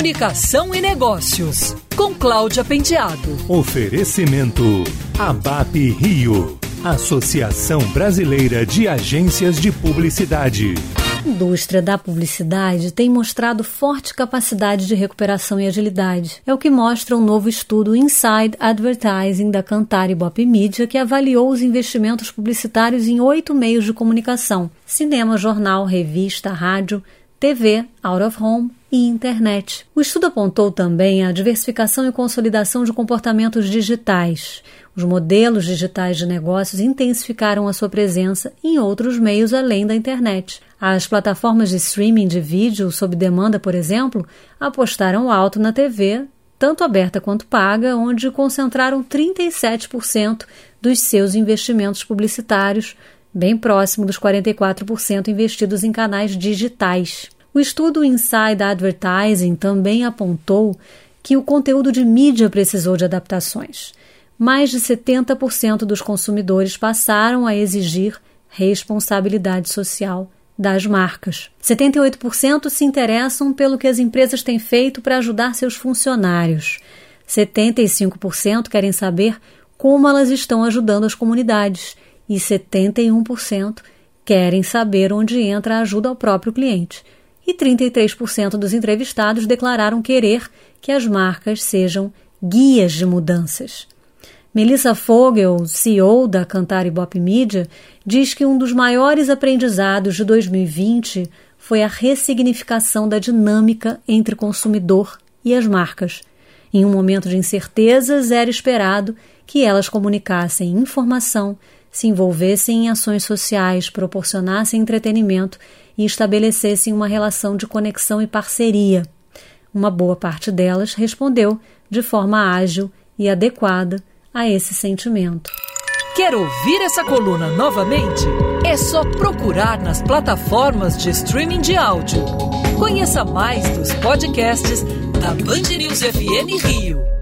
Comunicação e Negócios, com Cláudia Penteado. Oferecimento ABAP Rio, Associação Brasileira de Agências de Publicidade. A indústria da publicidade tem mostrado forte capacidade de recuperação e agilidade. É o que mostra um novo estudo Inside Advertising da Cantar e Bop Media, que avaliou os investimentos publicitários em oito meios de comunicação: cinema, jornal, revista, rádio, TV, out of home e internet. O estudo apontou também a diversificação e consolidação de comportamentos digitais. Os modelos digitais de negócios intensificaram a sua presença em outros meios além da internet. As plataformas de streaming de vídeo sob demanda, por exemplo, apostaram alto na TV, tanto aberta quanto paga, onde concentraram 37% dos seus investimentos publicitários, bem próximo dos 44% investidos em canais digitais. O estudo Inside Advertising também apontou que o conteúdo de mídia precisou de adaptações. Mais de 70% dos consumidores passaram a exigir responsabilidade social das marcas. 78% se interessam pelo que as empresas têm feito para ajudar seus funcionários. 75% querem saber como elas estão ajudando as comunidades e 71% querem saber onde entra a ajuda ao próprio cliente. E 33% dos entrevistados declararam querer que as marcas sejam guias de mudanças. Melissa Fogel, CEO da Cantar e Bop Media, diz que um dos maiores aprendizados de 2020 foi a ressignificação da dinâmica entre consumidor e as marcas. Em um momento de incertezas, era esperado que elas comunicassem informação, se envolvessem em ações sociais, proporcionassem entretenimento e estabelecessem uma relação de conexão e parceria. Uma boa parte delas respondeu de forma ágil e adequada a esse sentimento. Quer ouvir essa coluna novamente? É só procurar nas plataformas de streaming de áudio. Conheça mais dos podcasts da Band News FM Rio.